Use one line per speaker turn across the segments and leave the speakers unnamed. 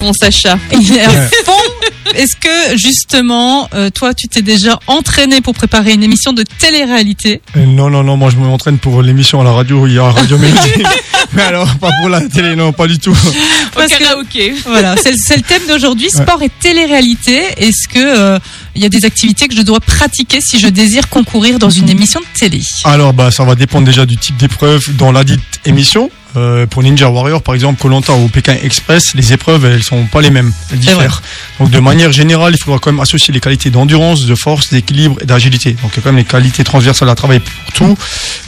mon Sacha.
Il est à fond. Est-ce que justement, euh, toi, tu t'es déjà entraîné pour préparer une émission de télé-réalité?
Euh, Non, non, non, moi je m'entraîne pour l'émission à la radio, il y a Radio Mélodie. Mais alors, pas pour la télé, non, pas du tout.
Au
Parce que-
karaoké.
Voilà, c'est le- c'est le thème d'aujourd'hui, sport et télé-réalité. Est-ce que euh, il y a des activités que je dois pratiquer si je désire concourir dans une émission de télé
Alors, bah, ça va dépendre déjà du type d'épreuve dans la dite émission. Euh, pour Ninja Warrior, par exemple, Colanta ou Pékin Express, les épreuves, elles sont pas les mêmes, elles diffèrent. Donc, de manière générale, il faudra quand même associer les qualités d'endurance, de force, d'équilibre et d'agilité. Donc, il y a quand même les qualités transversales à travailler pour tout,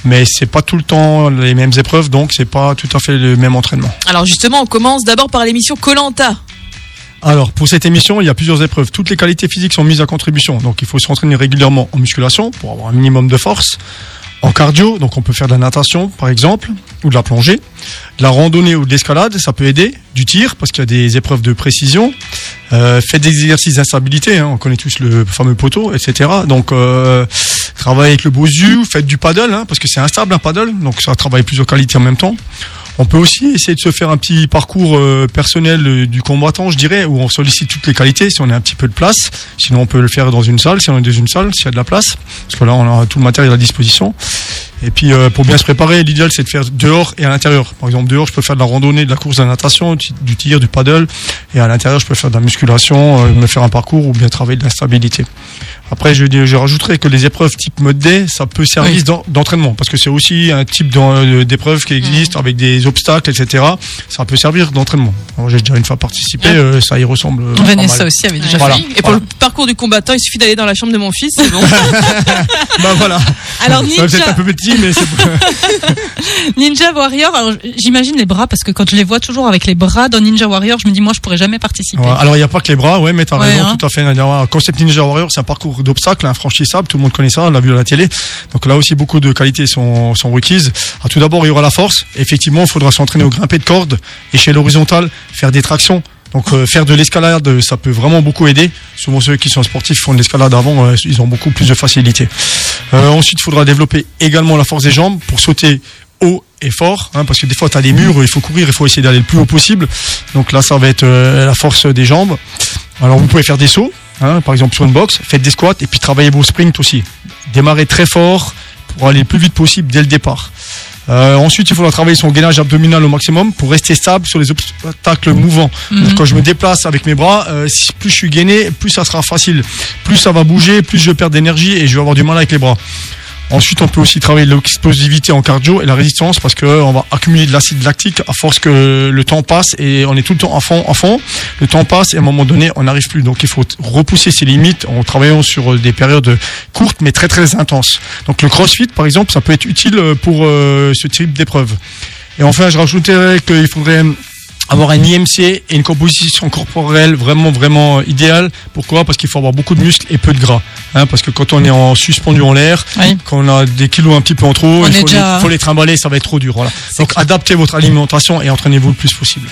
mais c'est pas tout le temps les mêmes épreuves, donc c'est pas tout à fait le même entraînement.
Alors justement, on commence d'abord par l'émission Colanta.
Alors, pour cette émission, il y a plusieurs épreuves. Toutes les qualités physiques sont mises à contribution. Donc, il faut s'entraîner régulièrement en musculation pour avoir un minimum de force. En cardio, donc on peut faire de la natation, par exemple, ou de la plongée. De la randonnée ou de l'escalade, ça peut aider. Du tir, parce qu'il y a des épreuves de précision. Euh, faites des exercices d'instabilité, hein, on connaît tous le fameux poteau, etc. Donc, euh, travaillez avec le bosu, faites du paddle, hein, parce que c'est instable un paddle, donc ça travaille plusieurs qualités en même temps. On peut aussi essayer de se faire un petit parcours euh, personnel euh, du combattant, je dirais, où on sollicite toutes les qualités si on a un petit peu de place. Sinon, on peut le faire dans une salle, si on est dans une salle, s'il y a de la place, parce que là, on a tout le matériel à disposition. Et puis, euh, pour bien se préparer, l'idéal, c'est de faire dehors et à l'intérieur. Par exemple, dehors, je peux faire de la randonnée, de la course, de la natation, du tir, du paddle. Et à l'intérieur, je peux faire de la musculation, me faire un parcours ou bien travailler de l'instabilité. Après, je, je rajouterais que les épreuves type mode D, ça peut servir
Oui.
d'entraînement, parce que c'est aussi un type d'épreuve qui existe avec des obstacles, etc. Ça peut servir d'entraînement. J'ai déjà une fois participé, euh, ça y ressemble. euh,
Vanessa aussi avait déjà
Voilà.
fait.
Et pour
Voilà.
le parcours du combattant, il suffit d'aller dans la chambre de mon fils, c'est bon.
Bah voilà.
Alors
Ça va peut-être
Ninja,
un peu petit, mais c'est
Ninja Warrior, alors j'imagine les bras parce que quand je les vois toujours avec les bras dans Ninja Warrior, je me dis moi je pourrais jamais participer.
Ouais, alors il n'y a pas que les bras, ouais, mais t'as
Ouais,
raison,
hein.
tout à fait. Nadia. Concept Ninja Warrior, c'est un parcours d'obstacles infranchissable, tout le monde connaît ça, on l'a vu à la télé. Donc là aussi, beaucoup de qualités sont, requises. Alors, tout d'abord, il y aura la force. Effectivement, il faudra s'entraîner au grimper de cordes, échelle horizontale, faire des tractions. Donc euh, faire de l'escalade, ça peut vraiment beaucoup aider. Souvent ceux qui sont sportifs font de l'escalade avant, euh, ils ont beaucoup plus de facilité. Euh, ensuite, il faudra développer également la force des jambes pour sauter haut et fort, hein, parce que des fois tu as des murs, il faut courir, il faut essayer d'aller le plus haut possible. Donc là, ça va être la force des jambes. Alors vous pouvez faire des sauts, hein, par exemple sur une box, faites des squats et puis travaillez vos sprints aussi. Démarrez très fort pour aller le plus vite possible dès le départ. Euh, ensuite, il faudra travailler son gainage abdominal au maximum pour rester stable sur les obstacles mouvants.
Mhm.
Donc, quand je me déplace avec mes bras, euh, plus je suis gainé, plus ça sera facile. Plus ça va bouger, plus je perds d'énergie et je vais avoir du mal avec les bras. Ensuite, on peut aussi travailler l'explosivité en cardio et la résistance parce que euh, on va accumuler de l'acide lactique à force que le temps passe et on est tout le temps à fond, à fond. Le temps passe et à un moment donné, on n'arrive plus. Donc, il faut repousser ses limites en travaillant sur euh, des périodes courtes mais très très intenses. Donc, le CrossFit, par exemple, ça peut être utile euh, pour ce type d'épreuve. Et enfin, je rajouterais qu'il faudrait avoir un IMC et une composition corporelle vraiment vraiment idéale. Pourquoi? Parce qu'il faut avoir beaucoup de muscles et peu de gras. Hein, parce que quand on est en suspendu en l'air,
Oui.
quand on a des kilos un petit peu en trop, il faut,
déjà-
les, faut les trimballer, ça va être trop dur. Voilà. Donc adaptez votre alimentation et entraînez-vous le plus possible.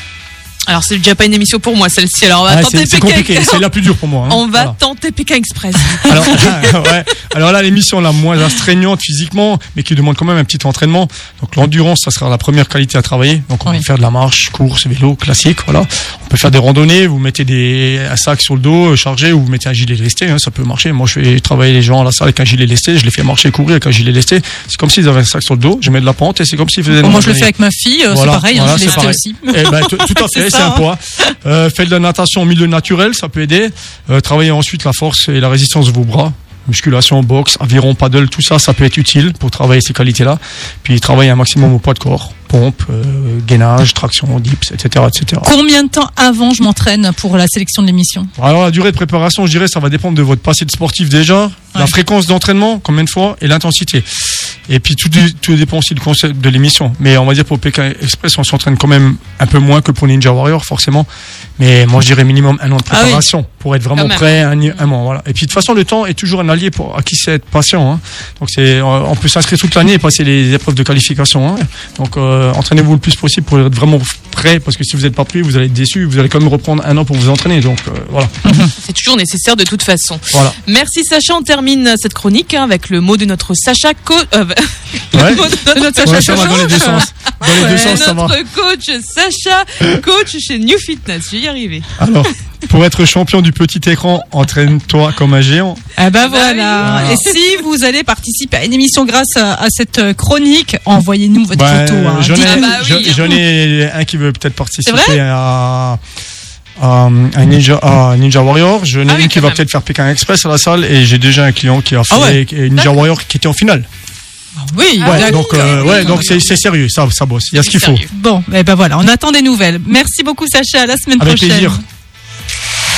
Alors c'est déjà pas une émission pour moi celle-ci. Alors on va
Ah,
tenter
c'est compliqué, c'est la plus dure pour moi. hein.
On va
Voilà.
tenter Pékin Express.
Alors, ouais. Alors là, l'émission la moins astreignante physiquement, mais qui demande quand même un petit entraînement. Donc l'endurance, ça sera la première qualité à travailler. Donc on
Oui.
peut faire de la marche, course, vélo, classique. Voilà. On peut faire des randonnées. Vous mettez des un sac sur le dos euh, chargé ou vous mettez un gilet lesté. Hein, ça peut marcher. Moi, je fais travailler les gens à la salle avec un gilet lesté. Je les fais marcher, courir avec un gilet lesté. C'est comme s'ils avaient un sac sur le dos. Je mets de la pente et c'est comme s'ils faisaient.
Bon, moi je le fais avec ma fille, euh,
Voilà,
c'est pareil, hein,
voilà,
fait
pareil.
aussi.
Eh ben, tout à fait, c'est un poids. Euh, faites de la natation en milieu naturel, ça peut aider. Euh, travaillez ensuite la force et la résistance de vos bras. Musculation, boxe, aviron, paddle, tout ça, ça peut être utile pour travailler ces qualités-là. Puis travailler un maximum au poids de corps, pompe, euh, gainage, traction, dips, etc., etc.
Combien de temps avant je m'entraîne pour la sélection de l'émission?
Alors la durée de préparation, je dirais, ça va dépendre de votre passé de sportif déjà, la fréquence d'entraînement, combien de fois, et l'intensité. Et puis tout, dé- tout dépend aussi du concept de l'émission. Mais on va dire pour Pékin Express, on s'entraîne quand même un peu moins que pour Ninja Warrior, forcément. Mais moi, je dirais minimum un an de
Ah oui.
préparation pour être vraiment prêt, un, un mois. Voilà. Et puis de toute façon, le temps est toujours un allié pour à qui c'est être patient. Hein. Donc c'est, on peut s'inscrire toute l'année et passer les épreuves de qualification. Hein. Donc euh, euh, entraînez-vous le plus possible pour être vraiment prêt, parce que si vous n'êtes pas prêt, vous allez être déçu. Vous allez quand même reprendre un an pour vous entraîner. Donc euh, voilà.
C'est toujours nécessaire de toute façon.
Voilà.
Merci Sacha, on termine cette chronique hein, avec le mot de notre Sacha co- euh,
Ouais.
de notre
Ouais,
Sacha
ça va dans les deux sens. Dans les deux
Ouais,
sens, ça va.
coach Sacha, coach chez New Fitness. Je vais y arriver.
Alors, pour être champion du petit écran, entraîne-toi comme un géant.
Ah bah
bah
voilà. Et si vous allez participer à une émission grâce à, à cette euh, chronique, envoyez-nous votre
Ben,
photo. hein.
J'en ai,
Ah bah oui,
j'en- j'en ai un qui veut peut-être participer à, Ninja, à Ninja Warrior. J'en ai
Ah oui,
qui va peut-être faire Pékin Express à la salle et j'ai déjà un client qui a fait
Ah ouais.
Ninja Warrior qui était en finale.
Oui,
Ah
ouais, donc, euh, ouais,
oui,
donc c'est, sérieux, ça, ça bosse. Il y a ce qu'il faut.
Bon, eh ben voilà, on attend des nouvelles. Merci beaucoup Sacha, à la semaine
Avec
prochaine.
plaisir.